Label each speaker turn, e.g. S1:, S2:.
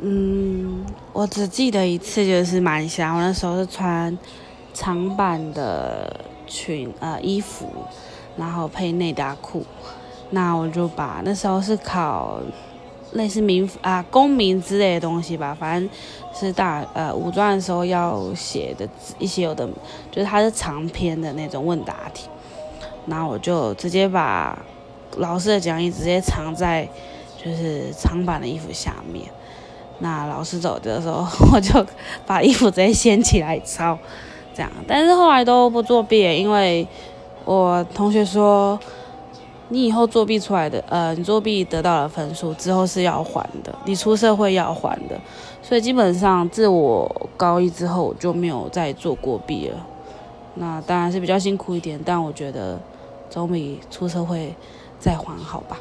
S1: 嗯，我只记得一次，就是蛮香。我那时候是穿长版的裙呃衣服，然后配内搭裤。那我就把那时候是考类似民啊公民之类的东西吧，反正是大呃五专的时候要写的一些有的，就是它是长篇的那种问答题。然后我就直接把老师的讲义直接藏在就是长版的衣服下面。那老师走的时候，我就把衣服直接掀起来抄，这样。但是后来都不作弊，因为我同学说，你以后作弊出来的，呃，你作弊得到了分数之后是要还的，你出社会要还的。所以基本上自我高一之后我就没有再做过弊了。那当然是比较辛苦一点，但我觉得总比出社会再还好吧。